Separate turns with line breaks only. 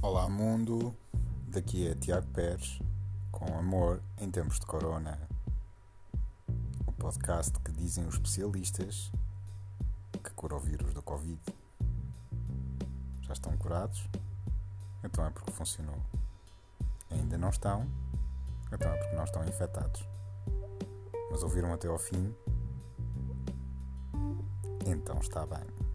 Olá mundo, daqui é Tiago Pérez com Amor em Tempos de Corona. O podcast que dizem os especialistas que cura o vírus do Covid. Já estão curados? Então é porque funcionou. Ainda não estão? Então é porque não estão infectados. Mas ouviram até ao fim? Então está bem.